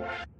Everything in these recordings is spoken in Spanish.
Yeah.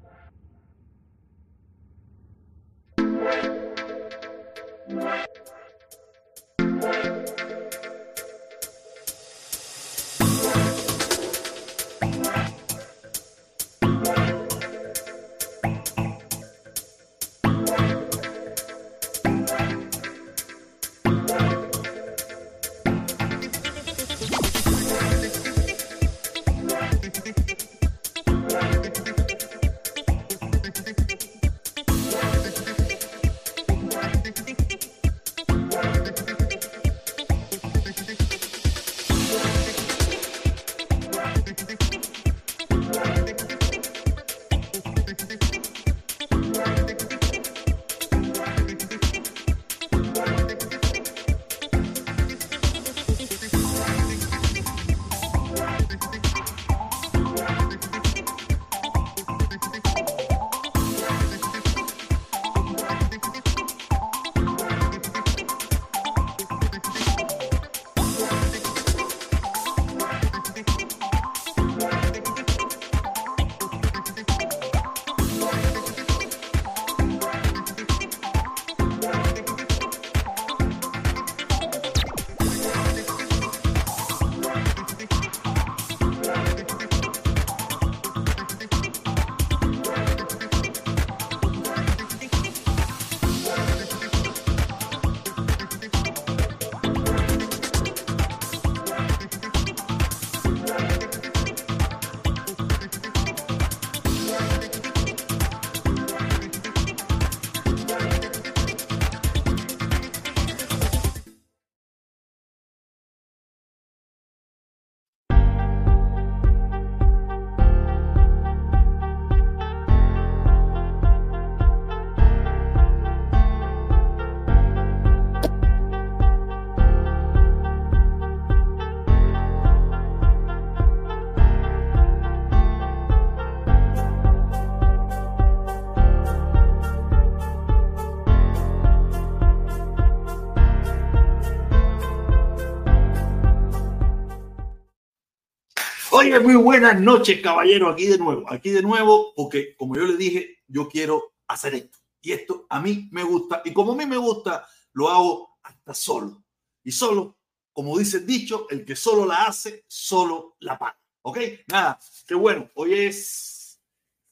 Oye, muy buenas noches, caballero. Aquí de nuevo, aquí de nuevo, porque como yo le dije, yo quiero hacer esto. Y esto a mí me gusta. Y como a mí me gusta, lo hago hasta solo. Y solo, como dice el dicho, el que solo la hace, solo la paga. ¿Ok? Nada, qué bueno. Hoy es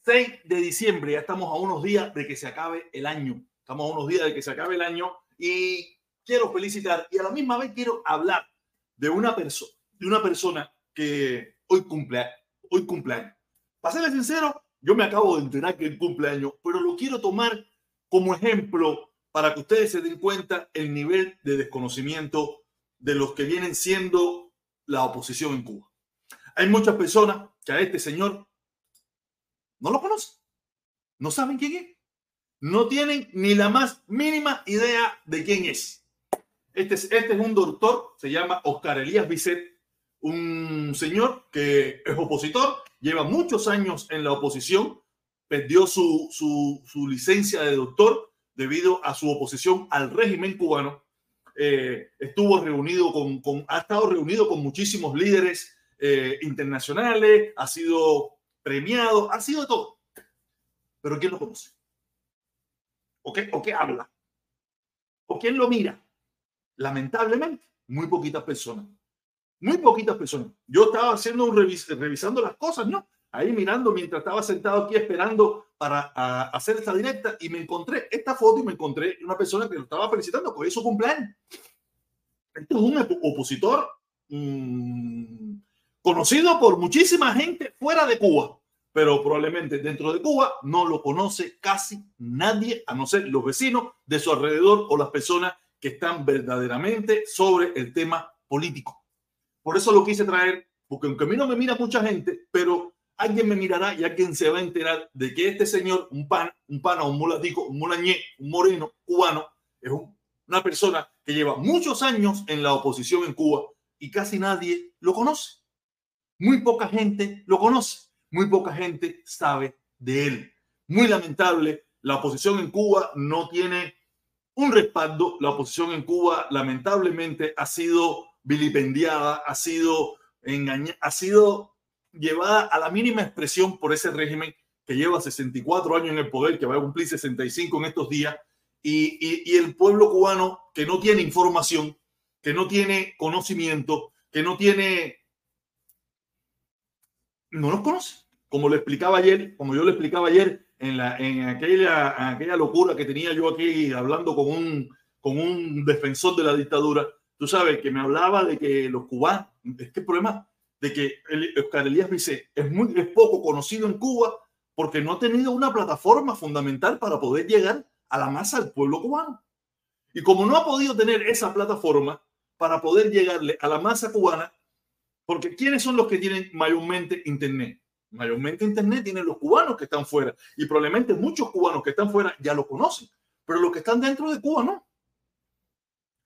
6 de diciembre. Ya estamos a unos días de que se acabe el año. Estamos a unos días de que se acabe el año. Y quiero felicitar y a la misma vez quiero hablar de una persona, de una persona que hoy cumpleaños. Hoy cumpleaños. Para serles sincero, yo me acabo de enterar que es cumpleaños, pero lo quiero tomar como ejemplo para que ustedes se den cuenta el nivel de desconocimiento de los que vienen siendo la oposición en Cuba. Hay muchas personas que a este señor no lo conocen, no saben quién es, no tienen ni la más mínima idea de quién es. Este es, este es un doctor, se llama Oscar Elías Bisset, un señor que es opositor, lleva muchos años en la oposición, perdió su, su, licencia de doctor debido a su oposición al régimen cubano. Eh, estuvo reunido con, con, ha estado reunido con muchísimos líderes eh, internacionales, ha sido premiado, ha sido todo. Pero ¿quién lo conoce? ¿O qué, ¿O qué habla? ¿O quién lo mira? Lamentablemente, muy poquitas personas. Muy poquitas personas. Yo estaba haciendo un revisando las cosas, ¿no? Ahí mirando mientras estaba sentado aquí esperando para hacer esta directa y me encontré esta foto y me encontré una persona que lo estaba felicitando con su cumpleaños. Este es un opositor mm, conocido por muchísima gente fuera de Cuba, pero probablemente dentro de Cuba no lo conoce casi nadie, a no ser los vecinos de su alrededor o las personas que están verdaderamente sobre el tema político. Por eso lo quise traer, porque aunque a mí no me mira mucha gente, pero alguien me mirará y alguien se va a enterar de que este señor, un pan, un pana, un mulatico, un mulañé, un moreno cubano, es una persona que lleva muchos años en la oposición en Cuba y casi nadie lo conoce. Muy poca gente lo conoce, muy poca gente sabe de él. Muy lamentable, la oposición en Cuba no tiene un respaldo. La oposición en Cuba lamentablemente ha sido vilipendiada, ha sido engañada, ha sido llevada a la mínima expresión por ese régimen que lleva 64 años en el poder, que va a cumplir 65 en estos días, y, y, el pueblo cubano que no tiene información, que no tiene conocimiento, que no tiene... No nos conoce. Como le explicaba ayer, como yo le explicaba ayer en, la, en, aquella, aquella locura que tenía yo aquí hablando con un, con un defensor de la dictadura, tú sabes que me hablaba de que los cubanos, es que el problema de que Oscar Elías Vicé es, muy, es poco conocido en Cuba porque no ha tenido una plataforma fundamental para poder llegar a la masa del pueblo cubano. Y como no ha podido tener esa plataforma para poder llegarle a la masa cubana, porque ¿quiénes son los que tienen mayormente Internet? Mayormente Internet tienen los cubanos que están fuera y probablemente muchos cubanos que están fuera ya lo conocen, pero los que están dentro de Cuba no.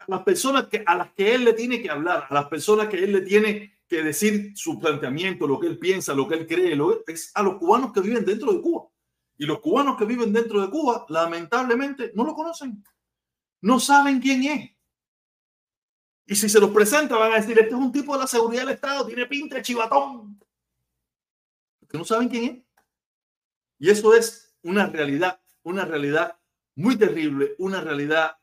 Las personas que, a las que él le tiene que hablar, a las personas que él le tiene que decir su planteamiento, lo que él piensa, lo que él cree, lo, es a los cubanos que viven dentro de Cuba. Y los cubanos que viven dentro de Cuba, lamentablemente, no lo conocen. No saben quién es. Y si se los presenta, van a decir, este es un tipo de la seguridad del Estado, tiene pinta de chivatón. Que no saben quién es. Y eso es una realidad, una realidad muy terrible, una realidad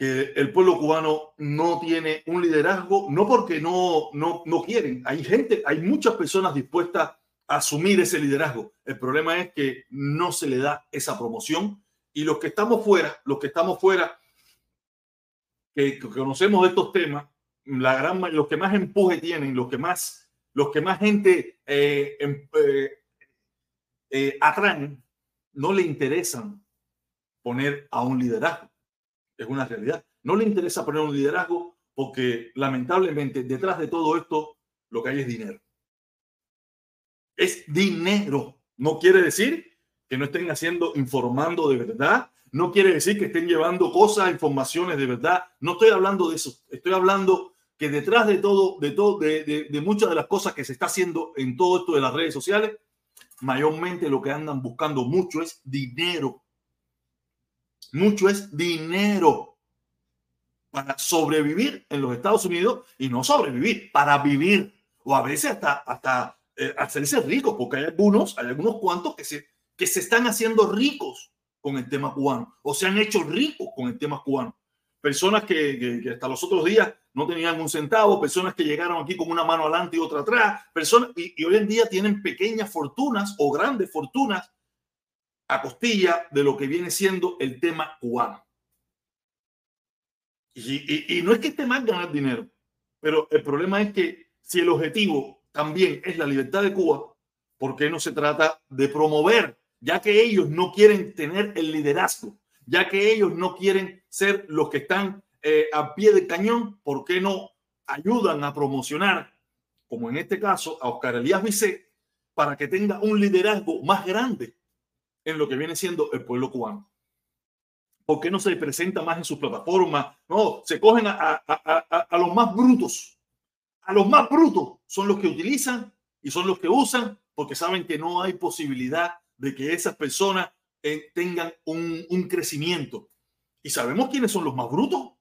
que el pueblo cubano no tiene un liderazgo, no porque no, no, no quieren. Hay gente, hay muchas personas dispuestas a asumir ese liderazgo. El problema es que no se le da esa promoción y los que estamos fuera, los que estamos fuera, que, conocemos de estos temas, la gran, los que más empuje tienen, los que más, los que más gente eh, em, eh, eh, atraen, no le interesan poner a un liderazgo es una realidad. No le interesa poner un liderazgo porque lamentablemente detrás de todo esto lo que hay es dinero. Es dinero. No quiere decir que no estén haciendo, informando de verdad. No quiere decir que estén llevando cosas, informaciones de verdad. No estoy hablando de eso. Estoy hablando que detrás de todo, de todo, de, de muchas de las cosas que se está haciendo en todo esto de las redes sociales, mayormente lo que andan buscando mucho es dinero mucho es dinero para sobrevivir en los Estados Unidos y no sobrevivir, para vivir o a veces hasta, hasta eh, hacerse ricos, porque hay algunos, hay algunos cuantos que se, que se están haciendo ricos con el tema cubano o se han hecho ricos con el tema cubano. Personas que, que, hasta los otros días no tenían un centavo, personas que llegaron aquí con una mano adelante y otra atrás, personas y hoy en día tienen pequeñas fortunas o grandes fortunas a costilla de lo que viene siendo el tema cubano. Y, no es que esté mal ganar dinero, pero el problema es que si el objetivo también es la libertad de Cuba, ¿por qué no se trata de promover? Ya que ellos no quieren tener el liderazgo, ya que ellos no quieren ser los que están eh, a pie de cañón, ¿por qué no ayudan a promocionar, como en este caso, a Oscar Elías Vicé, para que tenga un liderazgo más grande en lo que viene siendo el pueblo cubano. ¿Por qué no se presenta más en sus plataformas? No, se cogen a, los más brutos. A los más brutos son los que utilizan y son los que usan porque saben que no hay posibilidad de que esas personas eh, tengan un, crecimiento. ¿Y sabemos quiénes son los más brutos?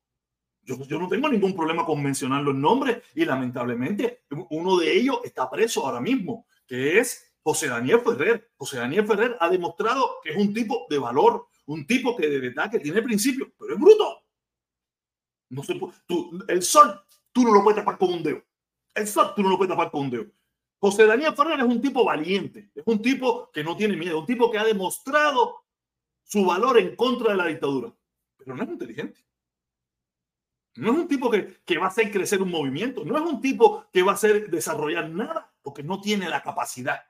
Yo, yo, no tengo ningún problema con mencionar los nombres y lamentablemente uno de ellos está preso ahora mismo, que es José Daniel Ferrer. José Daniel Ferrer ha demostrado que es un tipo de valor, un tipo que de verdad que tiene principios, pero es bruto. No se tú, el sol, tú no lo puedes tapar con un dedo. El sol, tú no lo puedes tapar con un dedo. José Daniel Ferrer es un tipo valiente, es un tipo que no tiene miedo, un tipo que ha demostrado su valor en contra de la dictadura, pero no es inteligente. No es un tipo que, que va a hacer crecer un movimiento, no es un tipo que va a hacer desarrollar nada, porque no tiene la capacidad.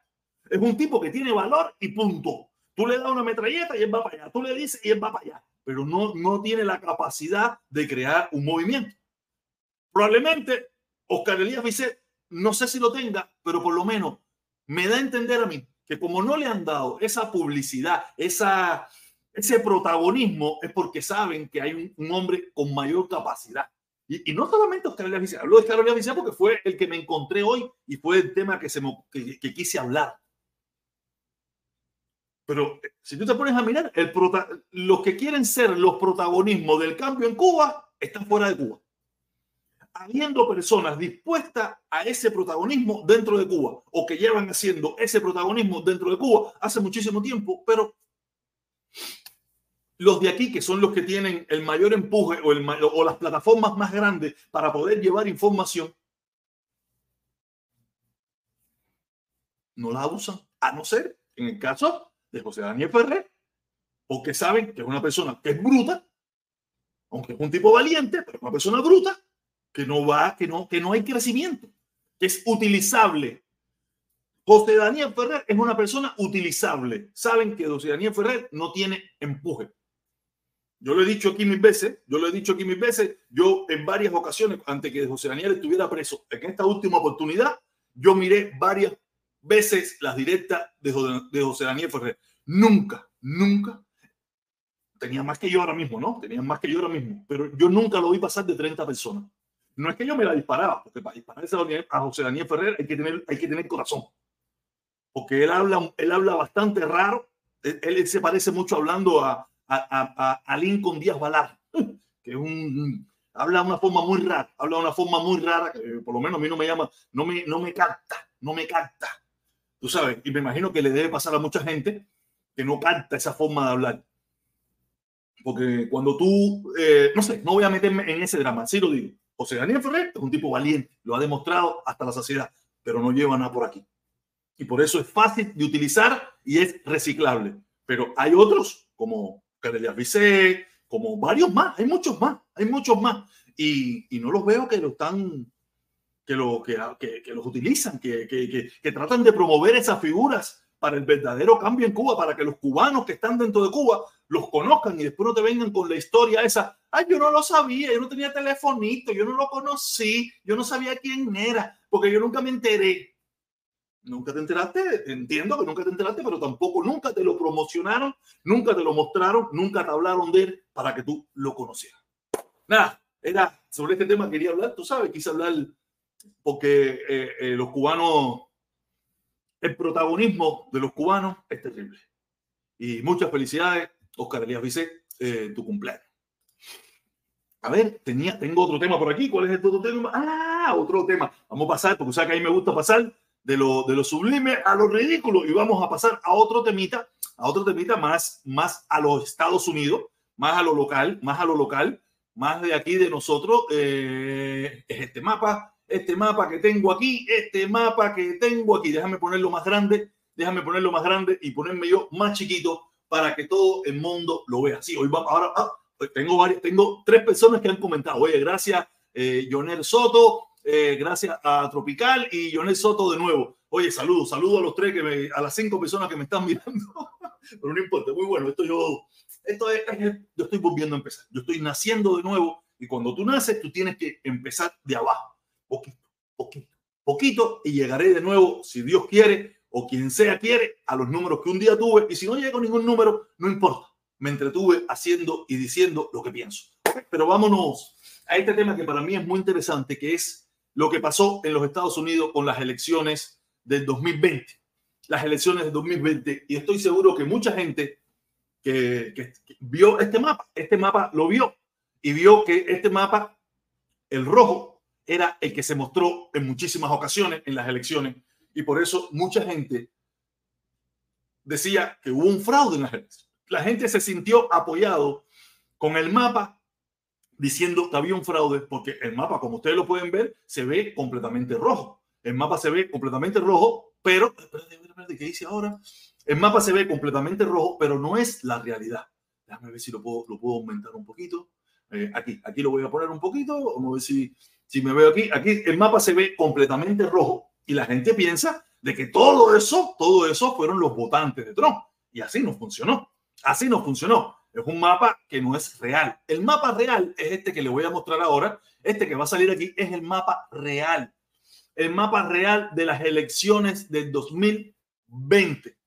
Es un tipo que tiene valor y punto. Tú le das una metralleta y él va para allá. Tú le dices y él va para allá. Pero no, no tiene la capacidad de crear un movimiento. Probablemente Oscar Elías Vicet, no sé si lo tenga, pero por lo menos me da a entender a mí que como no le han dado esa publicidad, esa, ese protagonismo, es porque saben que hay un, hombre con mayor capacidad. Y, no solamente Oscar Elías Vicet, hablo de Oscar Elías Vicet porque fue el que me encontré hoy y fue el tema que, se que quise hablar. Pero eh, si tú te pones a mirar, el los que quieren ser los protagonismos del cambio en Cuba están fuera de Cuba. habiendo personas dispuestas a ese protagonismo dentro de Cuba o que llevan haciendo ese protagonismo dentro de Cuba hace muchísimo tiempo, pero los de aquí, que son los que tienen el mayor empuje o, el, o las plataformas más grandes para poder llevar información, no la usan, a no ser en el caso de José Daniel Ferrer, porque saben que es una persona que es bruta, aunque es un tipo valiente, pero es una persona bruta, que no va, que no, que no hay crecimiento, que es utilizable. José Daniel Ferrer es una persona utilizable. Saben que José Daniel Ferrer no tiene empuje. Yo lo he dicho aquí mil veces, yo lo he dicho aquí mil veces, yo en varias ocasiones, antes que José Daniel estuviera preso, en esta última oportunidad, yo miré varias veces las directas de, José Daniel Ferrer. Nunca, nunca tenía más que yo ahora mismo, ¿no? Tenía más que yo ahora mismo, pero yo nunca lo vi pasar de 30 personas. No es que yo me la disparaba, porque para dispararse a José Daniel Ferrer hay que tener, hay que tener corazón. Porque él habla, él habla bastante raro. Él, se parece mucho hablando a, a, a, Lincoln Díaz Valar, que un, habla de una forma muy rara, habla de una forma muy rara que por lo menos a mí no me llama, no me, no me capta, no me capta. Tú sabes, y me imagino que le debe pasar a mucha gente que no capta esa forma de hablar. Porque cuando tú, eh, no sé, no voy a meterme en ese drama, sí lo digo. José Daniel Ferrer es un tipo valiente, lo ha demostrado hasta la saciedad, pero no lleva nada por aquí. Y por eso es fácil de utilizar y es reciclable. Pero hay otros, como Carelia Vicé, como varios más, hay muchos más, hay muchos más. Y no los veo que lo están, que, lo, que, que, que los utilizan, que, que tratan de promover esas figuras para el verdadero cambio en Cuba, para que los cubanos que están dentro de Cuba los conozcan y después no te vengan con la historia esa. Ay, yo no lo sabía, yo no tenía telefonito, yo no lo conocí, yo no sabía quién era, porque yo nunca me enteré. Nunca te enteraste, entiendo que nunca te enteraste, pero tampoco nunca te lo promocionaron, nunca te lo mostraron, nunca te hablaron de él para que tú lo conocieras. Nada, era sobre este tema quería hablar, tú sabes, quise hablar porque eh, eh, los cubanos, el protagonismo de los cubanos es terrible. Y muchas felicidades Oscar Elías Vicé, eh, tu cumpleaños. A ver, tenía, tengo otro tema por aquí. ¿Cuál es el otro tema? Ah, otro tema. Vamos a pasar, porque sabes que a mí me gusta pasar de lo, de lo sublime a lo ridículo y vamos a pasar a otro temita, a otro temita más, más a los Estados Unidos, más a lo local, más a lo local, más de aquí de nosotros. Eh, es este mapa, este mapa que tengo aquí, este mapa que tengo aquí. Déjame ponerlo más grande, déjame ponerlo más grande y ponerme yo más chiquito para que todo el mundo lo vea. Sí, hoy va, ahora ah, tengo varios, tengo tres personas que han comentado. Oye, gracias, eh, Soto, eh, gracias a Tropical y Jonel Soto de nuevo. Oye, saludos, saludos a los tres, que me, a las cinco personas que me están mirando. Pero no importa, muy bueno. Esto yo, esto es, yo estoy volviendo a empezar. Yo estoy naciendo de nuevo y cuando tú naces, tú tienes que empezar de abajo, poquito, poquito, poquito y llegaré de nuevo, si Dios quiere, o quien sea quiere a los números que un día tuve y si no llego ningún número, no importa. Me entretuve haciendo y diciendo lo que pienso. Pero vámonos a este tema que para mí es muy interesante, que es lo que pasó en los Estados Unidos con las elecciones del 2020. Las elecciones del 2020. Y estoy seguro que mucha gente que vio este mapa, este mapa lo vio y vio que este mapa, el rojo, era el que se mostró en muchísimas ocasiones en las elecciones y por eso mucha gente decía que hubo un fraude en las elecciones. La gente se sintió apoyado con el mapa diciendo que había un fraude, porque el mapa, como ustedes lo pueden ver, se ve completamente rojo. El mapa se ve completamente rojo, pero, espérate, ¿qué dice ahora? El mapa se ve completamente rojo, pero no es la realidad. Déjame ver si lo puedo, lo puedo aumentar un poquito. Eh, aquí, aquí lo voy a poner un poquito. Vamos a ver si, si me veo aquí. Aquí el mapa se ve completamente rojo, y la gente piensa de que todo eso, todo eso fueron los votantes de Trump. Y así no funcionó. Así no funcionó. Es un mapa que no es real. El mapa real es este que le voy a mostrar ahora. Este que va a salir aquí es el mapa real. El mapa real de las elecciones del 2020.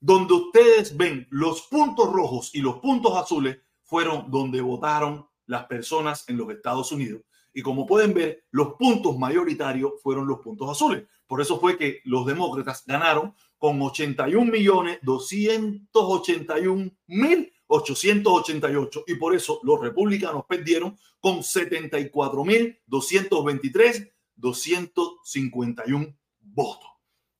Donde ustedes ven los puntos rojos y los puntos azules fueron donde votaron las personas en los Estados Unidos. Y como pueden ver, los puntos mayoritarios fueron los puntos azules. Por eso fue que los demócratas ganaron con 81 millones 281 mil 888 y por eso los republicanos perdieron con 74.223, 251 votos.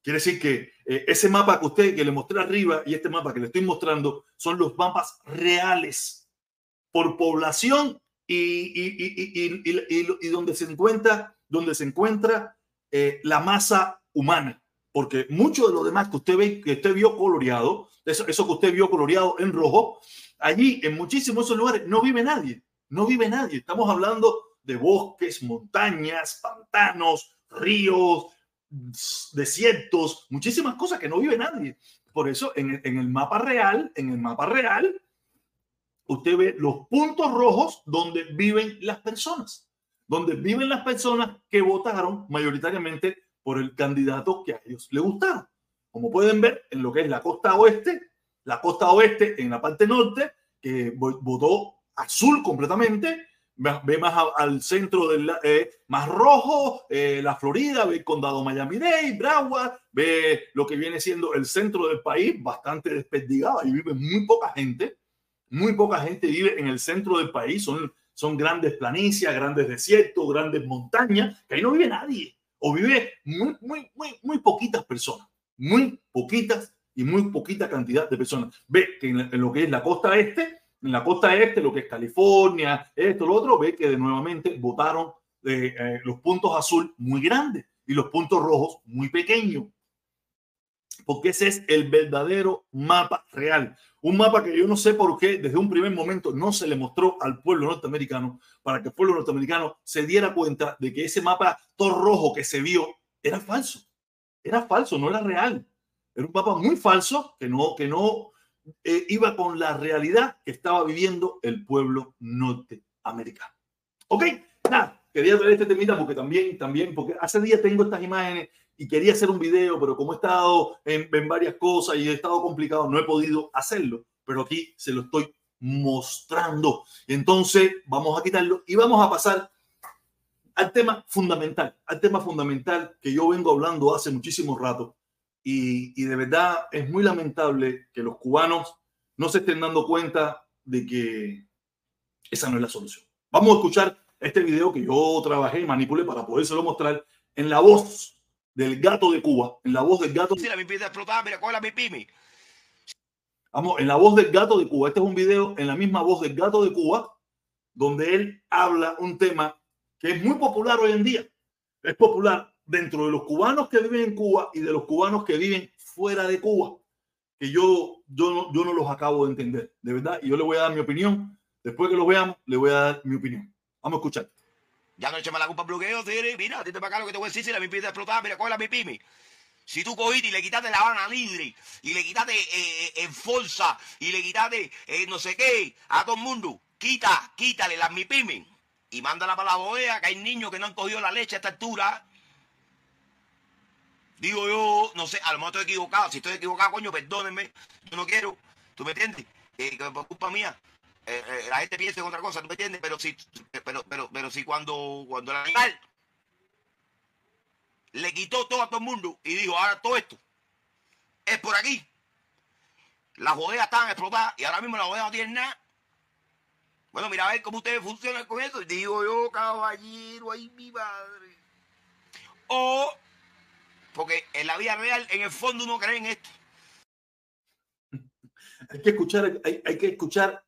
Quiere decir que eh, ese mapa que usted que le mostré arriba y este mapa que le estoy mostrando son los mapas reales por población y, y, donde se encuentra, donde se encuentra eh, la masa humana. Porque mucho de lo demás que usted ve, que usted vio coloreado, eso, eso que usted vio coloreado en rojo, allí en muchísimos lugares no vive nadie, no vive nadie. Estamos hablando de bosques, montañas, pantanos, ríos, desiertos, muchísimas cosas que no vive nadie. Por eso en, en el mapa real, en el mapa real, usted ve los puntos rojos donde viven las personas, donde viven las personas que votaron mayoritariamente por el candidato que a ellos le gustaron. Como pueden ver en lo que es la costa oeste, la costa oeste en la parte norte, que votó azul completamente, ve más al centro del eh, más rojo, eh, la Florida, ve el condado Miami-Dade, Broward, ve lo que viene siendo el centro del país, bastante desperdigado, y vive muy poca gente, muy poca gente vive en el centro del país, son, son grandes planicies, grandes desiertos, grandes montañas, que ahí no vive nadie, o vive muy, muy, muy, muy poquitas personas, muy poquitas y muy poquita cantidad de personas. Ve que en, lo que es la costa este, en la costa este, lo que es California, esto, lo otro, ve que de nuevamente votaron eh, eh, los puntos azul muy grandes y los puntos rojos muy pequeños. Porque ese es el verdadero mapa real. Un mapa que yo no sé por qué desde un primer momento no se le mostró al pueblo norteamericano para que el pueblo norteamericano se diera cuenta de que ese mapa todo rojo que se vio era falso. Era falso, no era real. Era un mapa muy falso que no, que no eh, iba con la realidad que estaba viviendo el pueblo norteamericano. Ok, nada, quería traer este temita porque también, también, porque hace días tengo estas imágenes y quería hacer un video, pero como he estado en, en varias cosas y he estado complicado, no he podido hacerlo, pero aquí se lo estoy mostrando. Entonces, vamos a quitarlo y vamos a pasar al tema fundamental, al tema fundamental que yo vengo hablando hace muchísimo rato. Y, y, de verdad es muy lamentable que los cubanos no se estén dando cuenta de que esa no es la solución. Vamos a escuchar este video que yo trabajé y manipulé para podérselo mostrar en la voz del gato de Cuba, en la voz del gato. Si la mi empieza a explotar, mira, cola mi pimi. Vamos, en la voz del gato de Cuba. Este es un video en la misma voz del gato de Cuba, donde él habla un tema que es muy popular hoy en día. Es popular dentro de los cubanos que viven en Cuba y de los cubanos que viven fuera de Cuba, que yo, yo, no, yo no los acabo de entender, de verdad. Y yo le voy a dar mi opinión. Después que lo veamos, le voy a dar mi opinión. Vamos a escuchar. Ya no eches la culpa al bloqueo. Mira, te para acá lo que te voy a decir si la mi empieza a explotar, mira, coge la mi pimi. Si tú cogiste y le quitaste la Habana Libre, y le quitaste eh, eh, en Forza, y le quitaste eh, no sé qué, a todo el mundo, quita, quítale las MIPIMI y mándala para la bodega, que hay niños que no han cogido la leche a esta altura. Digo yo, no sé, a lo mejor estoy equivocado. Si estoy equivocado, coño, perdónenme. Yo no quiero, ¿tú me entiendes? Eh, por culpa mía. Eh, la gente piensa en otra cosa, ¿tú me entiendes? Pero si, pero, pero, pero si cuando, cuando el animal le quitó todo a todo el mundo y dijo, ahora todo esto es por aquí. Las bodegas están explotadas y ahora mismo las bodegas no tienen nada. Bueno, mira a ver cómo ustedes funcionan con eso. Digo yo, caballero, ay mi madre. O, porque en la vida real, en el fondo no creen esto. Hay que escuchar, hay que escuchar,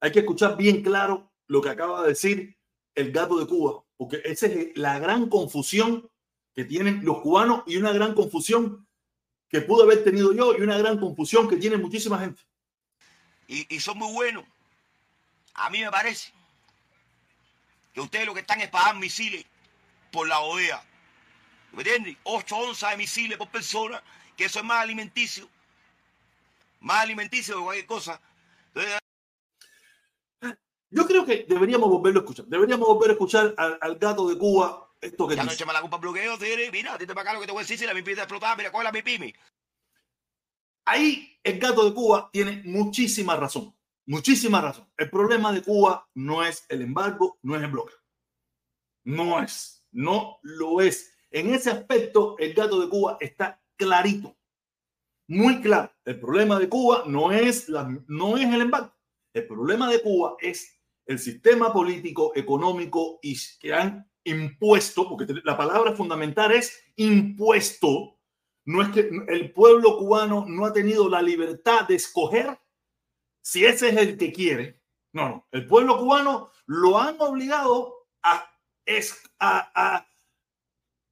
hay que escuchar bien claro lo que acaba de decir el gato de Cuba, porque esa es la gran confusión que tienen los cubanos y una gran confusión que pude haber tenido yo y una gran confusión que tiene muchísima gente. Y, son muy buenos. A mí me parece que ustedes lo que están es pagar misiles por la OEA. ¿Me entiendes? 8 onzas de misiles por persona, que eso es más alimenticio. Más alimenticio que cualquier cosa. Entonces, Yo creo que deberíamos volverlo a escuchar. Deberíamos volver a escuchar al, al gato de Cuba esto que ya no dice. eches la culpa al bloqueo, tigre. Mira, dite para acá lo que te voy a decir si la mi empieza a explotar, mira, coge la mi pimi. Ahí el gato de Cuba tiene muchísima razón. Muchísima razón. El problema de Cuba no es el embargo, no es el bloqueo. No es. No lo es. En ese aspecto, el gato de Cuba está clarito. Muy claro. El problema de Cuba no es, la, no es el embargo. El problema de Cuba es el sistema político, económico y que han impuesto, porque la palabra fundamental es impuesto, no es que el pueblo cubano no ha tenido la libertad de escoger si ese es el que quiere. No, no, el pueblo cubano lo han obligado a, a,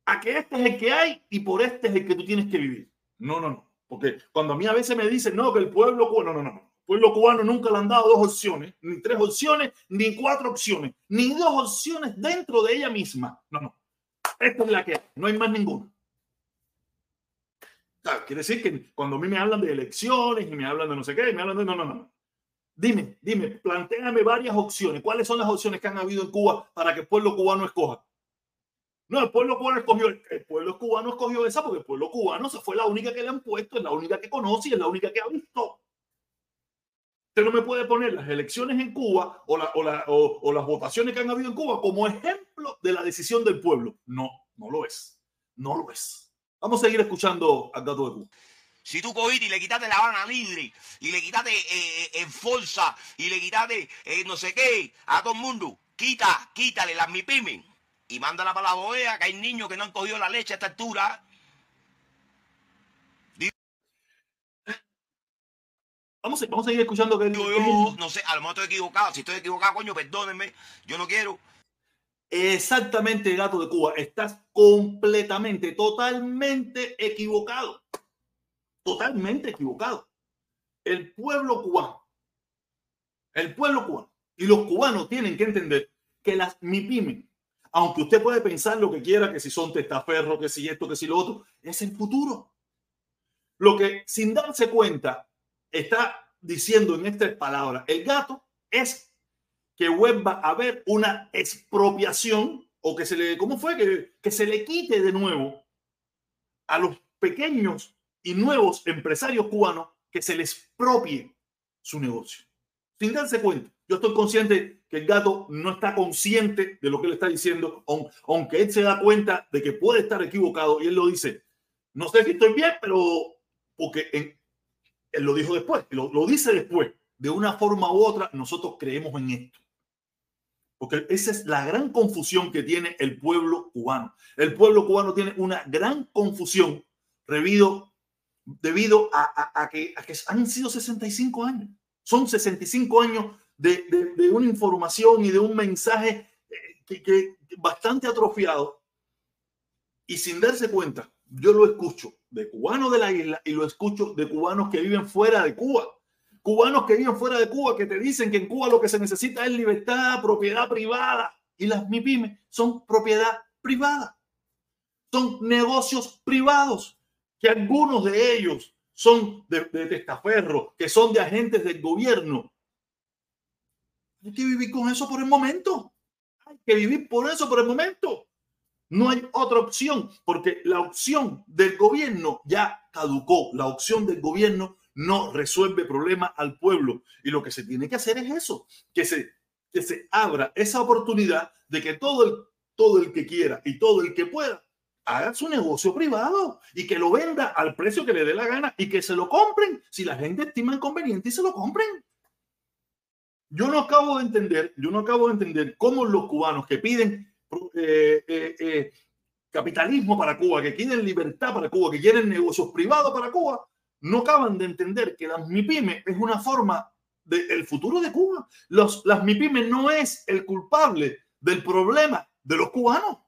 a que este es el que hay y por este es el que tú tienes que vivir. No, no, no. Porque cuando a mí a veces me dicen, no, que el pueblo cubano, no, no, no. Pueblo cubano nunca le han dado dos opciones, ni tres opciones, ni cuatro opciones, ni dos opciones dentro de ella misma. No, no. Esta es la que hay. No hay más ninguna. quiere decir que cuando a mí me hablan de elecciones y me hablan de no sé qué, me hablan de no, no, no. Dime, dime, planteame varias opciones. ¿Cuáles son las opciones que han habido en Cuba para que el pueblo cubano escoja? No, el pueblo cubano escogió, el pueblo cubano escogió esa porque el pueblo cubano se fue la única que le han puesto, es la única que conoce y es la única que ha visto. Usted no me puede poner las elecciones en Cuba o, la, o, o, las votaciones que han habido en Cuba como ejemplo de la decisión del pueblo. No, no lo es. No lo es. Vamos a seguir escuchando al gato de Cuba. Si tú cogiste y le quitaste la Habana Libre y le quitaste eh, en Forza y le quitaste eh, no sé qué a todo el mundo, quita, quítale las MIPIMES y mándala para la bodega, que hay niños que no han cogido la leche a esta altura. Vamos a, vamos a ir escuchando que yo, no sé, a lo mejor estoy equivocado. Si estoy equivocado, coño, perdónenme. Yo no quiero. Exactamente, gato de Cuba. Estás completamente, totalmente equivocado. Totalmente equivocado. El pueblo cubano, el pueblo cubano y los cubanos tienen que entender que las MIPIMES aunque usted puede pensar lo que quiera, que si son testaferros, que si esto, que si lo otro, es el futuro. Lo que sin darse cuenta está diciendo en estas palabras el gato es que vuelva a haber una expropiación o que se le, ¿cómo fue? Que, que se le quite de nuevo a los pequeños y nuevos empresarios cubanos que se les propie su negocio, sin darse cuenta. Yo estoy consciente que el gato no está consciente de lo que él está diciendo, aunque él se da cuenta de que puede estar equivocado y él lo dice. No sé si estoy bien, pero porque él lo dijo después, lo, dice después. De una forma u otra, nosotros creemos en esto. Porque esa es la gran confusión que tiene el pueblo cubano. El pueblo cubano tiene una gran confusión debido, debido a, que, a que han sido 65 años. Son 65 años de, de, una información y de un mensaje eh, que, bastante atrofiado y sin darse cuenta, yo lo escucho de cubanos de la isla y lo escucho de cubanos que viven fuera de Cuba. Cubanos que viven fuera de Cuba que te dicen que en Cuba lo que se necesita es libertad, propiedad privada. Y las MIPIMES son propiedad privada. Son negocios privados que algunos de ellos son de, de testaferro, que son de agentes del gobierno, hay que vivir con eso por el momento. Hay que vivir por eso por el momento. No hay otra opción, porque la opción del gobierno ya caducó. La opción del gobierno no resuelve problemas al pueblo. Y lo que se tiene que hacer es eso, que se, que se abra esa oportunidad de que todo el, todo el que quiera y todo el que pueda haga su negocio privado y que lo venda al precio que le dé la gana y que se lo compren si la gente estima conveniente y se lo compren. Yo no acabo de entender, yo no acabo de entender cómo los cubanos que piden eh, eh, eh, capitalismo para Cuba, que quieren libertad para Cuba, que quieren negocios privados para Cuba, no acaban de entender que las MIPIMES es una forma del futuro de Cuba. Los, las MIPIMES no es el culpable del problema de los cubanos.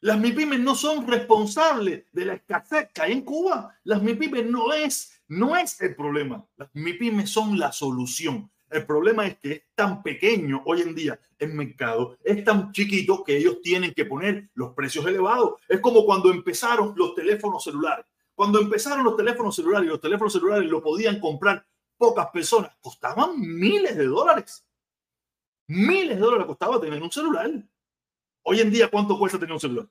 Las MIPIMES no son responsables de la escasez que hay en Cuba. Las MIPIMES no es no es el problema. Las MIPIMES son la solución. El problema es que es tan pequeño hoy en día el mercado, es tan chiquito que ellos tienen que poner los precios elevados. Es como cuando empezaron los teléfonos celulares. Cuando empezaron los teléfonos celulares, los teléfonos celulares lo podían comprar pocas personas, costaban miles de dólares. Miles de dólares costaba tener un celular. Hoy en día, ¿cuánto cuesta tener un celular?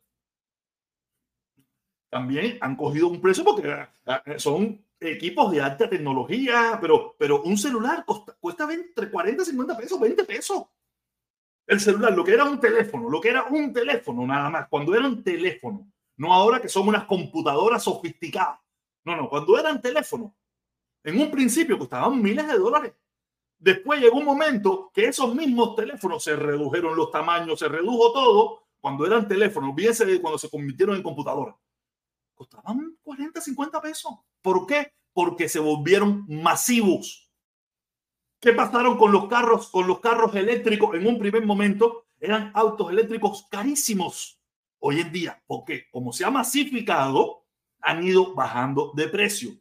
También han cogido un precio porque ah, son equipos de alta tecnología, pero, pero un celular cuesta entre 40 y 50 pesos, 20 pesos. El celular, lo que era un teléfono, lo que era un teléfono nada más, cuando era un teléfono, no ahora que son unas computadoras sofisticadas. No, no, cuando eran teléfonos, en un principio costaban miles de dólares. Después llegó un momento que esos mismos teléfonos se redujeron los tamaños, se redujo todo cuando eran teléfonos, bien cuando se convirtieron en computadoras. Costaban 40, 50 pesos. ¿Por qué? Porque se volvieron masivos. ¿Qué pasaron con los carros, con los carros eléctricos en un primer momento? Eran autos eléctricos carísimos. Hoy en día, porque como se ha masificado, han ido bajando de precio.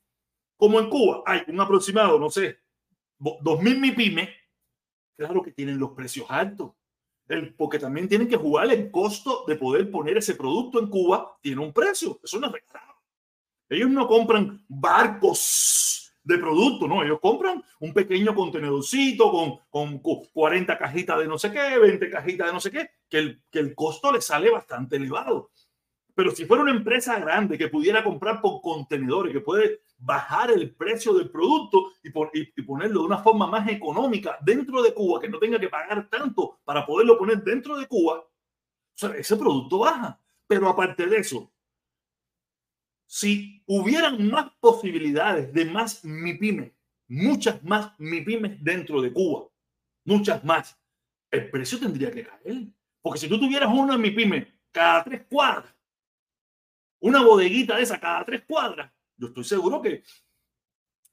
Como en Cuba hay un aproximado, no sé, 2.000 MIPIME, claro que tienen los precios altos. Porque también tienen que jugar el costo de poder poner ese producto en Cuba, tiene un precio. Eso no es regalado. Ellos no compran barcos de producto, no, ellos compran un pequeño contenedorcito con, con 40 cajitas de no sé qué, 20 cajitas de no sé qué, que el, que el costo le sale bastante elevado. Pero si fuera una empresa grande que pudiera comprar por contenedores, que puede bajar el precio del producto y, ponerlo de una forma más económica dentro de Cuba, que no tenga que pagar tanto para poderlo poner dentro de Cuba, ese producto baja. Pero aparte de eso, si hubieran más posibilidades de más MIPIME, muchas más MIPIMES dentro de Cuba, muchas más, el precio tendría que caer. Porque si tú tuvieras una MIPIME cada tres cuadras, una bodeguita de esa cada tres cuadras, yo estoy seguro que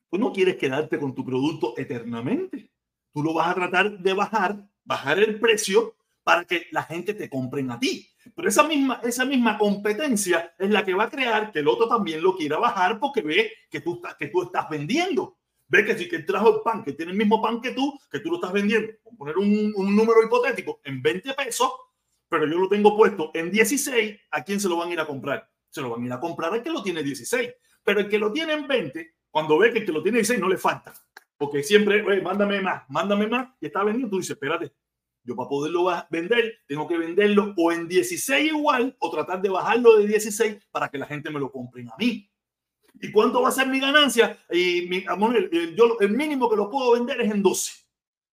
tú no quieres quedarte con tu producto eternamente. Tú lo vas a tratar de bajar, bajar el precio para que la gente te compre a ti. Pero esa misma, esa misma competencia es la que va a crear que el otro también lo quiera bajar porque ve que tú, que tú estás vendiendo. Ve que si que trajo el pan, que tiene el mismo pan que tú, que tú lo estás vendiendo, poner un, un número hipotético en 20 pesos, pero yo lo tengo puesto en 16, ¿a quién se lo van a ir a comprar? Se lo van a ir a comprar al que lo tiene 16. Pero el que lo tiene en 20, cuando ve que el que lo tiene en 16 no le falta. Porque siempre, oye, mándame más, mándame más. Y está vendiendo, tú dices, espérate, yo para poderlo vender, tengo que venderlo o en 16 igual o tratar de bajarlo de 16 para que la gente me lo compre a mí. ¿Y cuánto va a ser mi ganancia? Y mi, el, yo, el mínimo que lo puedo vender es en 12.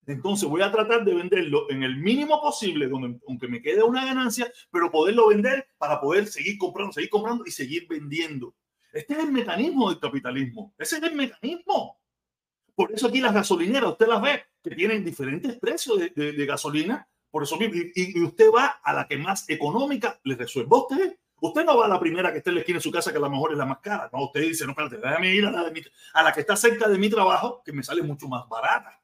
Entonces voy a tratar de venderlo en el mínimo posible, donde, aunque me quede una ganancia, pero poderlo vender para poder seguir comprando, seguir comprando y seguir vendiendo. Este es el mecanismo del capitalismo. Ese es el mecanismo. Por eso aquí las gasolineras, usted las ve, que tienen diferentes precios de, gasolina. Por eso y, usted va a la que más económica le resuelva a usted. Usted no va a la primera que esté en la esquina de su casa, que a lo mejor es la más cara. No, usted dice, no, espérate, déjame ir a la, a la que está cerca de mi trabajo, que me sale mucho más barata.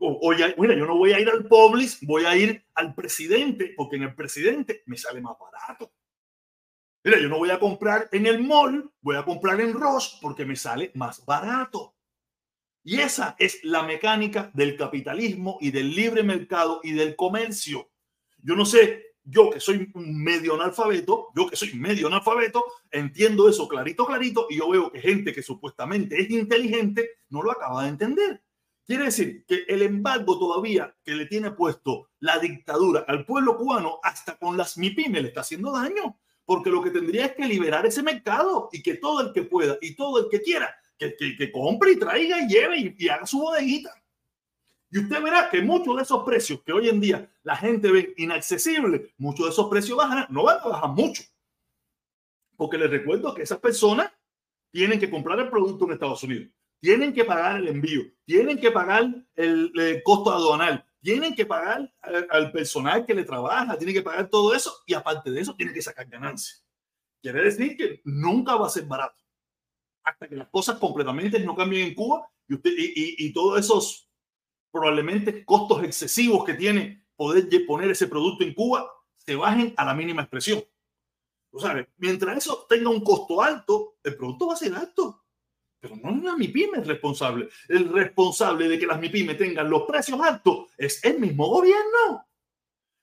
O, mira, yo no voy a ir al Publix, voy a ir al presidente, porque en el presidente me sale más barato. Mira, yo no voy a comprar en el mall, voy a comprar en Ross porque me sale más barato. Y esa es la mecánica del capitalismo y del libre mercado y del comercio. Yo no sé, yo que soy medio analfabeto, yo que soy medio analfabeto, entiendo eso clarito, clarito, y yo veo que gente que supuestamente es inteligente no lo acaba de entender. Quiere decir que el embargo todavía que le tiene puesto la dictadura al pueblo cubano, hasta con las MIPIME le está haciendo daño porque lo que tendría es que liberar ese mercado y que todo el que pueda y todo el que quiera, que, que, compre y traiga y lleve y, haga su bodeguita. Y usted verá que muchos de esos precios que hoy en día la gente ve inaccesibles, muchos de esos precios bajan, no van a bajar mucho. Porque les recuerdo que esas personas tienen que comprar el producto en Estados Unidos, tienen que pagar el envío, tienen que pagar el, costo aduanal, tienen que pagar al, personal que le trabaja, tienen que pagar todo eso y aparte de eso tienen que sacar ganancias. Quiere decir que nunca va a ser barato hasta que las cosas completamente no cambien en Cuba y, usted, y, y, todos esos probablemente costos excesivos que tiene poder poner ese producto en Cuba se bajen a la mínima expresión. O sea, mientras eso tenga un costo alto, el producto va a ser alto. Pero no es la MIPYME el responsable. El responsable de que las MIPYME tengan los precios altos es el mismo gobierno.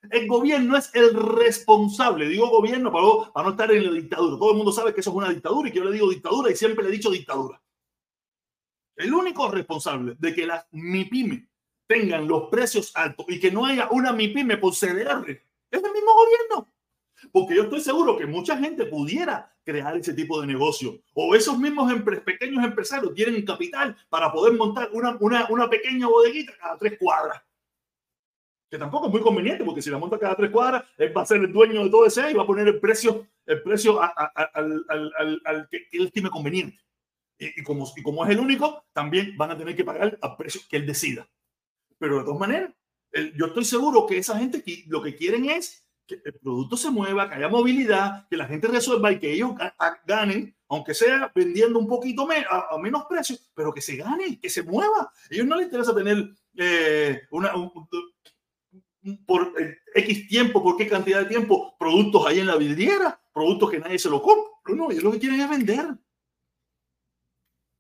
El gobierno es el responsable. Digo gobierno para, para no estar en la dictadura. Todo el mundo sabe que eso es una dictadura y que yo le digo dictadura y siempre le he dicho dictadura. El único responsable de que las MIPYME tengan los precios altos y que no haya una MIPYME por CDR es el mismo gobierno. Porque yo estoy seguro que mucha gente pudiera crear ese tipo de negocio. O esos mismos pequeños empresarios tienen capital para poder montar una, una, una, pequeña bodeguita cada tres cuadras. Que tampoco es muy conveniente, porque si la monta cada tres cuadras, él va a ser el dueño de todo ese y va a poner el precio, el precio al, al, al, al, que él estime conveniente. Y, como, y como es el único, también van a tener que pagar al precio que él decida. Pero de todas maneras, yo estoy seguro que esa gente lo que quieren es que el producto se mueva, que haya movilidad, que la gente resuelva y que ellos ganen, aunque sea vendiendo un poquito a, menos precio, pero que se gane, que se mueva. A ellos no les interesa tener eh, una, por X tiempo, por qué cantidad de tiempo, productos ahí en la vidriera, productos que nadie se lo compra. No, ellos lo que quieren es vender.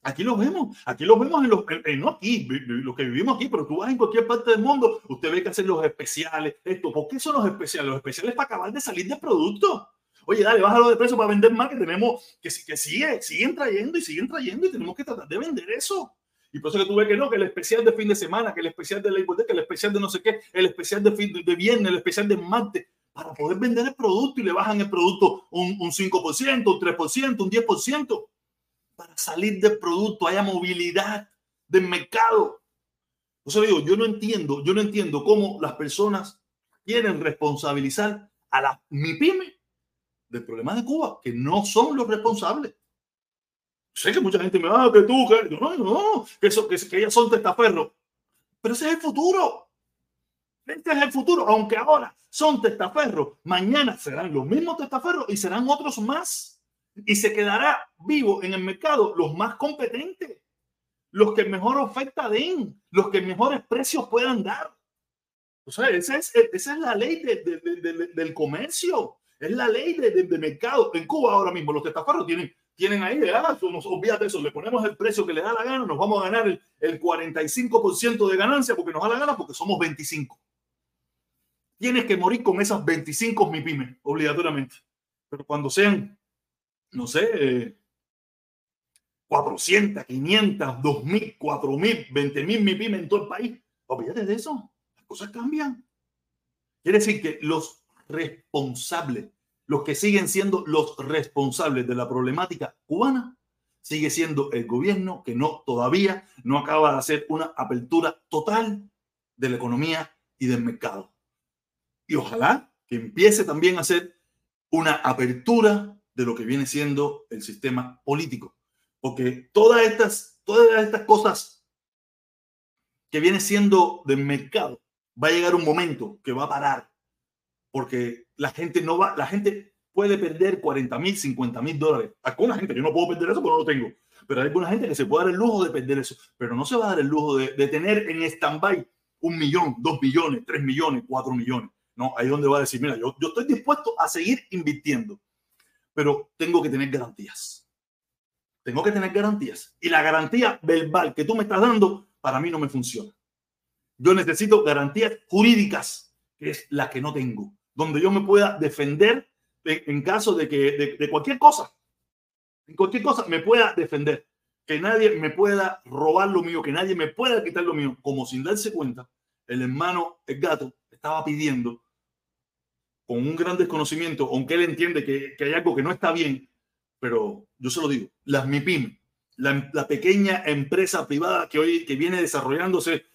Aquí los vemos, aquí los vemos en los, no aquí, los que vivimos aquí, pero tú vas en cualquier parte del mundo, usted ve que hacen los especiales, esto, ¿por qué son los especiales? Los especiales para acabar de salir de producto. Oye, dale, bájalo de precio para vender más, que tenemos, que, que sigue, siguen trayendo y siguen trayendo y tenemos que tratar de vender eso. Y por eso que tú ves que no, que el especial de fin de semana, que el especial de la que el especial de no sé qué, el especial de, fin, de viernes, el especial de martes, para poder vender el producto y le bajan el producto un, un 5%, un 3%, un 10% para salir del producto, haya movilidad del mercado. O sea, digo, yo no entiendo, yo no entiendo cómo las personas quieren responsabilizar a la MIPYME del problema de Cuba, que no son los responsables. Sé que mucha gente me va, ah, que tú, que no, no, que, eso, que, que ellas son testaferros. Pero ese es el futuro. Este es el futuro. Aunque ahora son testaferros, mañana serán los mismos testaferros y serán otros más y se quedará vivo en el mercado los más competentes, los que mejor oferta den, los que mejores precios puedan dar. O sea, esa es, esa es la ley del comercio, es la ley del mercado. En Cuba ahora mismo los testaferros tienen, tienen ahí, ah, nos, olvídate eso, le ponemos el precio que le da la gana, nos vamos a ganar el, el 45% de ganancia porque nos da la gana porque somos 25. Tienes que morir con esas 25 MIPIMES, obligatoriamente. Pero cuando sean no sé, 400, 500, 2000, 4000, 20000 mi pyme en todo el país. Olvídate de eso. Las cosas cambian. Quiere decir que los responsables, los que siguen siendo los responsables de la problemática cubana, sigue siendo el gobierno que no todavía no acaba de hacer una apertura total de la economía y del mercado. Y ojalá que empiece también a hacer una apertura de lo que viene siendo el sistema político. Porque todas estas, todas estas cosas que viene siendo del mercado, va a llegar un momento que va a parar. Porque la gente no va, la gente puede perder 40 mil, 50 mil dólares. Alguna gente, yo no puedo perder eso porque no lo tengo. Pero hay alguna gente que se puede dar el lujo de perder eso. Pero no se va a dar el lujo de, de tener en stand-by un millón, dos millones, tres millones, cuatro millones. No, ahí donde va a decir, mira, yo, yo estoy dispuesto a seguir invirtiendo pero tengo que tener garantías. Tengo que tener garantías. Y la garantía verbal que tú me estás dando, para mí no me funciona. Yo necesito garantías jurídicas, que es la que no tengo, donde yo me pueda defender en caso de que de, cualquier cosa, en cualquier cosa me pueda defender, que nadie me pueda robar lo mío, que nadie me pueda quitar lo mío, como sin darse cuenta, el hermano, el gato, estaba pidiendo con un gran desconocimiento, aunque él entiende que, hay algo que no está bien, pero yo se lo digo, las MIPIM, la, pequeña empresa privada que hoy que viene desarrollándose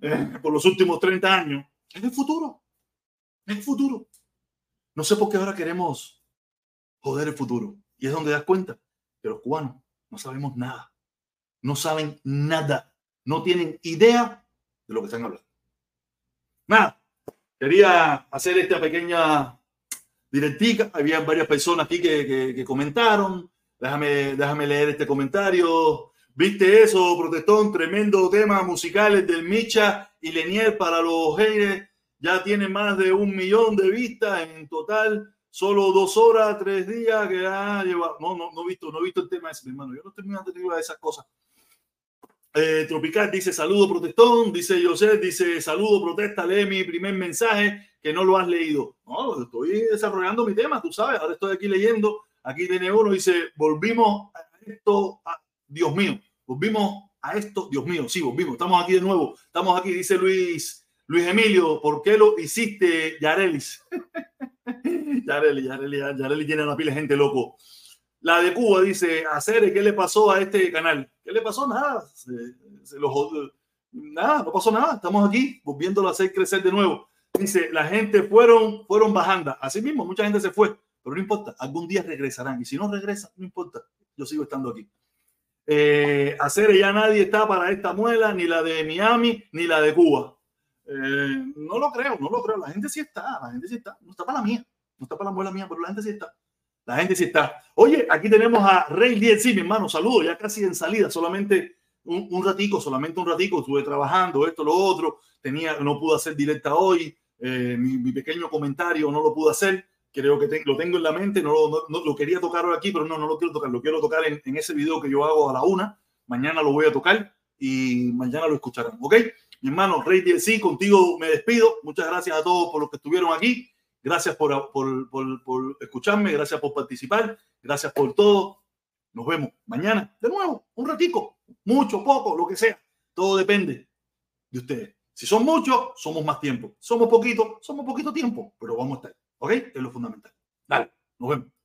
eh, por los últimos 30 años, es el futuro, es el futuro. No sé por qué ahora queremos joder el futuro. Y es donde das cuenta que los cubanos no sabemos nada, no saben nada, no tienen idea de lo que están hablando. Nada. Quería hacer esta pequeña directiva. Había varias personas aquí que, que, comentaron. Déjame, déjame leer este comentario. ¿Viste eso, protestón? Tremendo tema musicales del Micha y Lenier para los haters. Ya tiene más de un millón de vistas en total. Solo dos horas, tres días que ha llevado. No, no, no he visto, no he visto el tema ese, hermano. Yo no estoy muy atendido a esas cosas. Eh, Tropical dice saludo protestón, dice José, dice saludo protesta, lee mi primer mensaje que no lo has leído. No, estoy desarrollando mi tema, tú sabes, ahora estoy aquí leyendo, aquí tiene uno, dice, volvimos a esto, Dios mío, volvimos a esto, Dios mío, sí, volvimos, estamos aquí de nuevo, estamos aquí, dice Luis, Luis Emilio, ¿por qué lo hiciste, Yarelis? Yareli, Yareli, Yareli tiene una pila de gente loco. La de Cuba dice, hacer ¿qué le pasó a este canal? ¿Qué le pasó? Nada. Nada, no pasó nada. Estamos aquí volviéndolo a hacer crecer de nuevo. Dice, la gente fueron, fueron bajando. Así mismo, mucha gente se fue, pero no importa. Algún día regresarán. Y si no regresa, no importa. Yo sigo estando aquí. Eh, hacer ya nadie está para esta muela, ni la de Miami, ni la de Cuba. Eh, no lo creo, no lo creo. La gente sí está, la gente sí está. No está para la mía, no está para la muela mía, pero la gente sí está. La gente sí está. Oye, aquí tenemos a Rey sí, mi hermano. Saludos, ya casi en salida, solamente un, un, ratico, solamente un ratico. Estuve trabajando, esto, lo otro. Tenía, no pude hacer directa hoy. Eh, mi, mi, pequeño comentario no lo pude hacer. Creo que lo tengo en la mente. No, no, no, lo quería tocar hoy aquí, pero no, no lo quiero tocar. Lo quiero tocar en, en ese video que yo hago a la una. Mañana lo voy a tocar y mañana lo escucharán. ¿Ok? Mi hermano Rey DLC, contigo me despido. Muchas gracias a todos por los que estuvieron aquí. Gracias por, escucharme, gracias por participar, gracias por todo. Nos vemos mañana de nuevo, un ratico, mucho, poco, lo que sea. Todo depende de ustedes. Si son muchos, somos más tiempo. Somos poquito, somos poquito tiempo, pero vamos a estar. ¿Ok? Es lo fundamental. Dale, nos vemos.